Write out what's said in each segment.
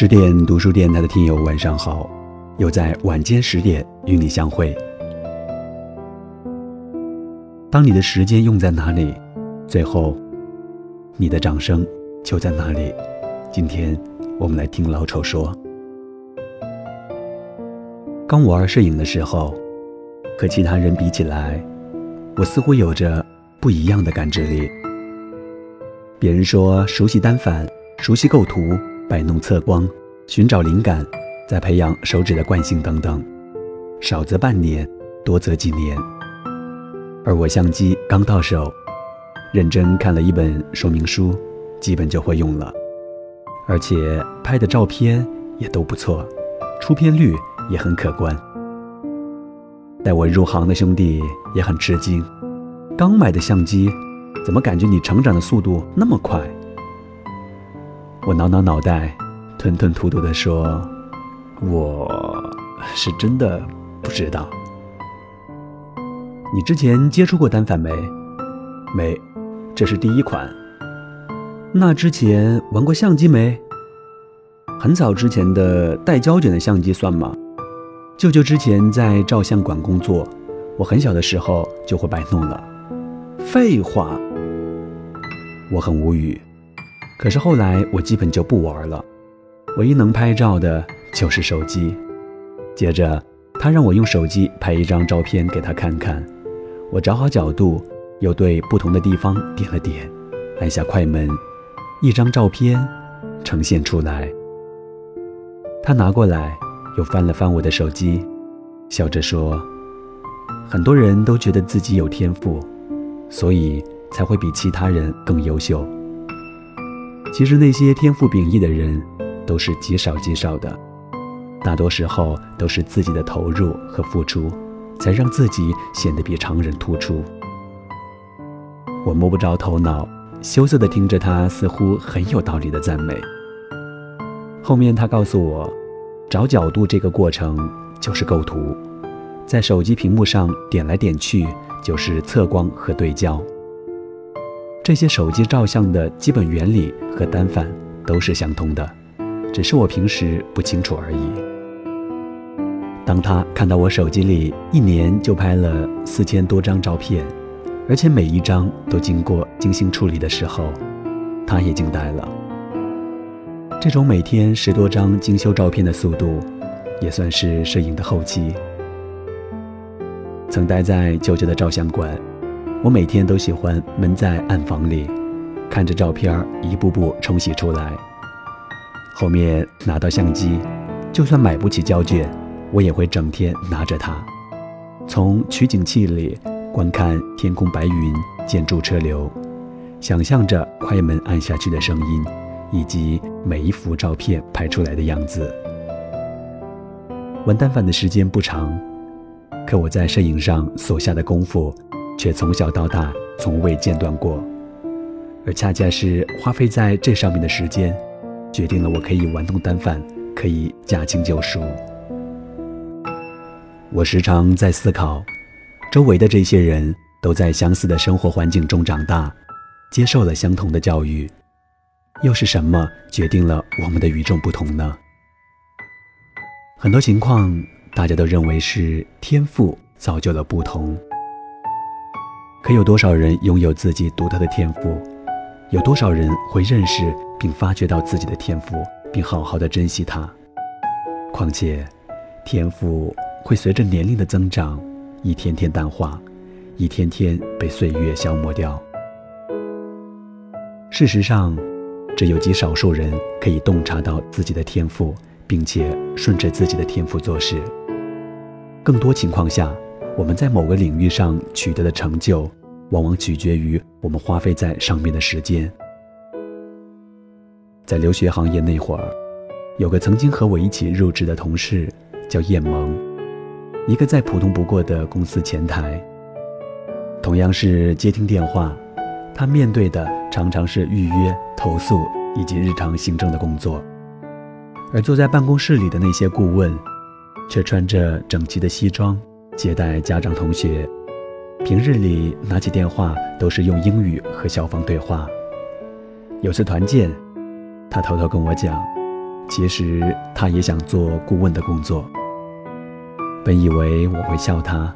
十点读书电台的听友，晚上好！又在晚间十点与你相会。当你的时间用在哪里，最后你的掌声就在哪里。今天我们来听老丑说：刚玩摄影的时候，和其他人比起来，我似乎有着不一样的感知力。别人说熟悉单反，熟悉构图。摆弄测光，寻找灵感，再培养手指的惯性等等，少则半年，多则几年。而我相机刚到手，认真看了一本说明书，基本就会用了，而且拍的照片也都不错，出片率也很可观。带我入行的兄弟也很吃惊，刚买的相机，怎么感觉你成长的速度那么快？我挠挠脑袋，吞吞吐吐地说：“我是真的不知道。你之前接触过单反没？没，这是第一款。那之前玩过相机没？很早之前的带胶卷的相机算吗？舅舅之前在照相馆工作，我很小的时候就会摆弄了。废话，我很无语。”可是后来我基本就不玩了，唯一能拍照的就是手机。接着他让我用手机拍一张照片给他看看，我找好角度，又对不同的地方点了点，按下快门，一张照片呈现出来。他拿过来，又翻了翻我的手机，笑着说：“很多人都觉得自己有天赋，所以才会比其他人更优秀。”其实那些天赋秉异的人，都是极少极少的，大多时候都是自己的投入和付出，才让自己显得比常人突出。我摸不着头脑，羞涩地听着他似乎很有道理的赞美。后面他告诉我，找角度这个过程就是构图，在手机屏幕上点来点去就是测光和对焦。这些手机照相的基本原理和单反都是相通的，只是我平时不清楚而已。当他看到我手机里一年就拍了四千多张照片，而且每一张都经过精心处理的时候，他也惊呆了。这种每天十多张精修照片的速度，也算是摄影的后期。曾待在舅舅的照相馆。我每天都喜欢闷在暗房里，看着照片一步步冲洗出来。后面拿到相机，就算买不起胶卷，我也会整天拿着它，从取景器里观看天空白云、建筑车流，想象着快门按下去的声音，以及每一幅照片拍出来的样子。玩单反的时间不长，可我在摄影上所下的功夫。却从小到大从未间断过，而恰恰是花费在这上面的时间，决定了我可以玩弄单反，可以驾轻就熟。我时常在思考，周围的这些人都在相似的生活环境中长大，接受了相同的教育，又是什么决定了我们的与众不同呢？很多情况，大家都认为是天赋造就了不同。可有多少人拥有自己独特的天赋？有多少人会认识并发掘到自己的天赋，并好好的珍惜它？况且，天赋会随着年龄的增长，一天天淡化，一天天被岁月消磨掉。事实上，只有极少数人可以洞察到自己的天赋，并且顺着自己的天赋做事。更多情况下，我们在某个领域上取得的成就。往往取决于我们花费在上面的时间。在留学行业那会儿，有个曾经和我一起入职的同事，叫叶萌，一个再普通不过的公司前台。同样是接听电话，他面对的常常是预约、投诉以及日常行政的工作，而坐在办公室里的那些顾问，却穿着整齐的西装，接待家长、同学。平日里拿起电话都是用英语和校方对话。有次团建，他偷偷跟我讲，其实他也想做顾问的工作。本以为我会笑他，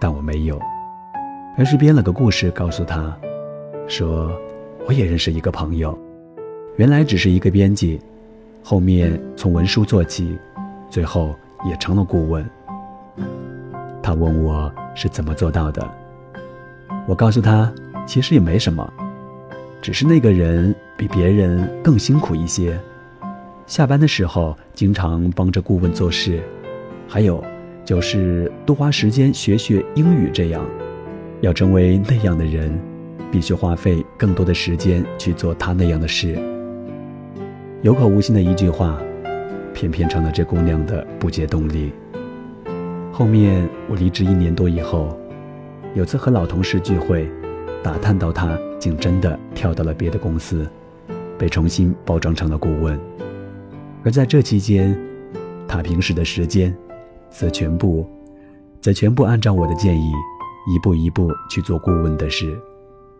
但我没有，而是编了个故事告诉他，说我也认识一个朋友，原来只是一个编辑，后面从文书做起，最后也成了顾问。他问我是怎么做到的，我告诉他，其实也没什么，只是那个人比别人更辛苦一些，下班的时候经常帮着顾问做事，还有。就是多花时间学学英语，这样，要成为那样的人，必须花费更多的时间去做他那样的事。有口无心的一句话，偏偏成了这姑娘的不竭动力。后面我离职一年多以后，有次和老同事聚会，打探到他竟真的跳到了别的公司，被重新包装成了顾问。而在这期间，他平时的时间。则全部，则全部按照我的建议，一步一步去做顾问的事，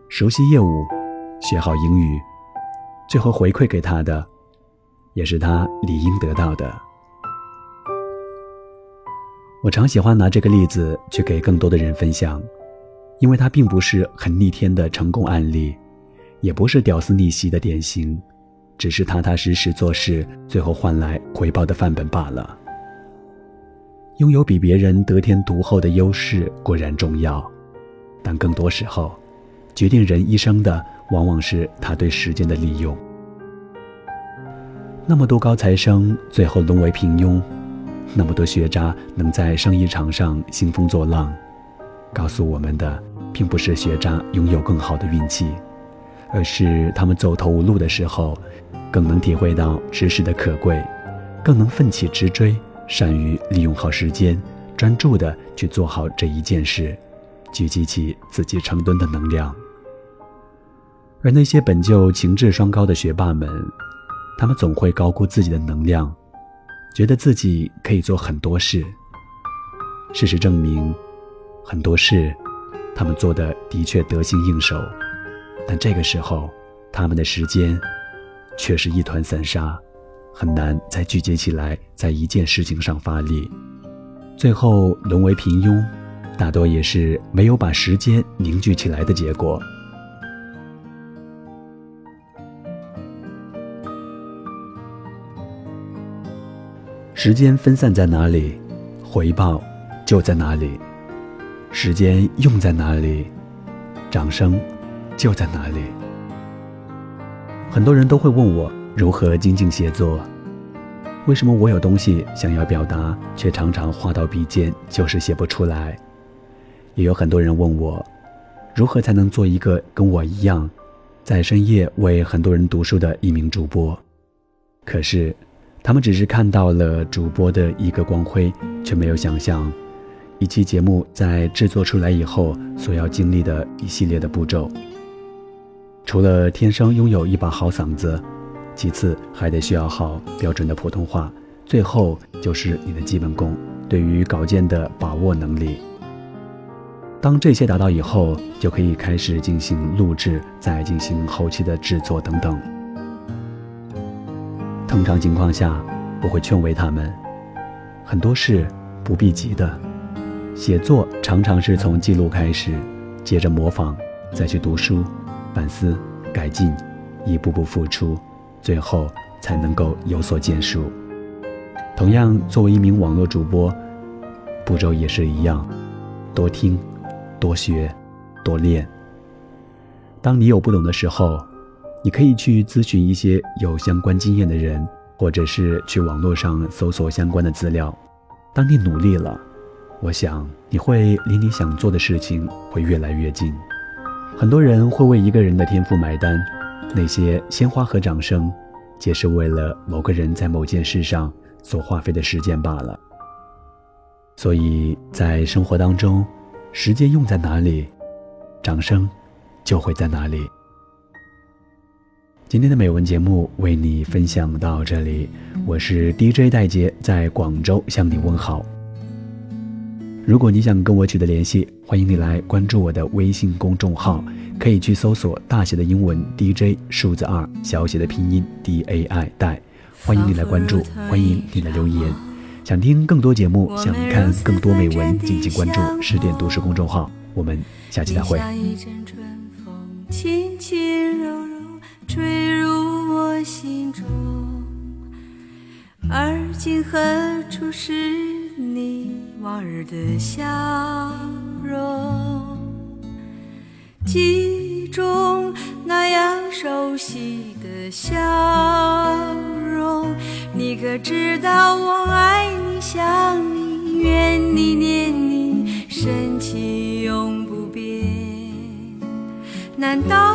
熟悉业务，学好英语，最后回馈给他的，也是他理应得到的。我常喜欢拿这个例子去给更多的人分享，因为它并不是很逆天的成功案例，也不是屌丝逆袭的典型，只是踏踏实实做事，最后换来回报的范本罢了。拥有比别人得天独厚的优势固然重要，但更多时候，决定人一生的往往是他对时间的利用。那么多高材生最后沦为平庸，那么多学渣能在生意场上兴风作浪，告诉我们的并不是学渣拥有更好的运气，而是他们走投无路的时候，更能体会到知识的可贵，更能奋起直追。善于利用好时间，专注的去做好这一件事，聚集起自己成吨的能量。而那些本就情志双高的学霸们，他们总会高估自己的能量，觉得自己可以做很多事。事实证明，很多事他们做的的确得心应手，但这个时候，他们的时间却是一团散沙。很难再聚集起来，在一件事情上发力，最后沦为平庸，大多也是没有把时间凝聚起来的结果。时间分散在哪里，回报就在哪里；时间用在哪里，掌声就在哪里。很多人都会问我。如何精进写作？为什么我有东西想要表达，却常常画到笔尖就是写不出来？也有很多人问我，如何才能做一个跟我一样，在深夜为很多人读书的一名主播？可是，他们只是看到了主播的一个光辉，却没有想象，一期节目在制作出来以后所要经历的一系列的步骤。除了天生拥有一把好嗓子。其次还得需要好标准的普通话，最后就是你的基本功，对于稿件的把握能力。当这些达到以后，就可以开始进行录制，再进行后期的制作等等。通常情况下，我会劝慰他们，很多事不必急的，写作常常是从记录开始，接着模仿，再去读书、反思、改进，一步步付出。最后才能够有所建树。同样，作为一名网络主播，步骤也是一样：多听、多学、多练。当你有不懂的时候，你可以去咨询一些有相关经验的人，或者是去网络上搜索相关的资料。当你努力了，我想你会离你想做的事情会越来越近。很多人会为一个人的天赋买单。那些鲜花和掌声，皆是为了某个人在某件事上所花费的时间罢了。所以在生活当中，时间用在哪里，掌声就会在哪里。今天的美文节目为你分享到这里，我是 DJ 戴杰，在广州向你问好。如果你想跟我取得联系，欢迎你来关注我的微信公众号。可以去搜索大写的英文 DJ 数字二，小写的拼音 D A I 戴，欢迎你来关注，欢迎你来留言。想听更多节目，想看更多美文，敬请关注十点读书公众号。我们下期再会。轻轻柔坠入我心中，而今何处是你往日的笑容？记忆中那样熟悉的笑容，你可知道我爱你、想你、怨你、念你，深情永不变。难道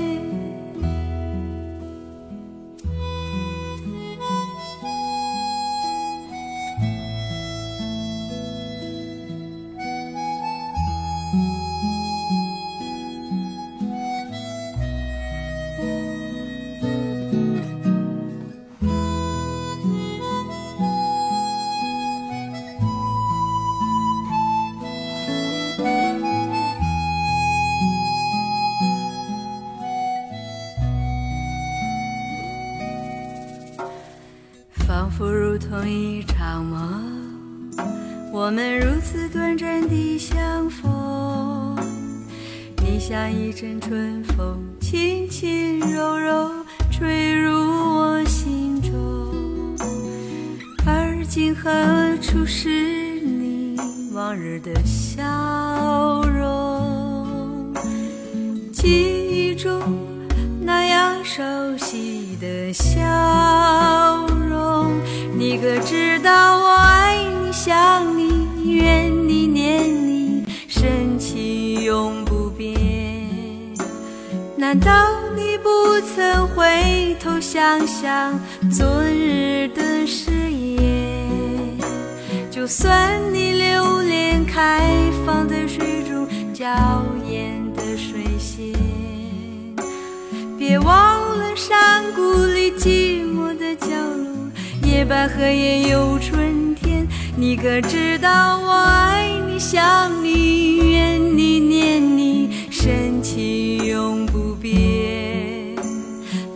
如此短暂的相逢。你像一阵春风，轻轻柔柔吹入我心中。而今何处是你往日的笑容？记忆中那样熟悉的笑容，你可知道难道你不曾回头想想昨日的誓言？就算你留恋开放在水中娇艳的水仙，别忘了山谷里寂寞的角落，野百合也有春天。你可知道我爱你、想你、怨你、念你，深情永。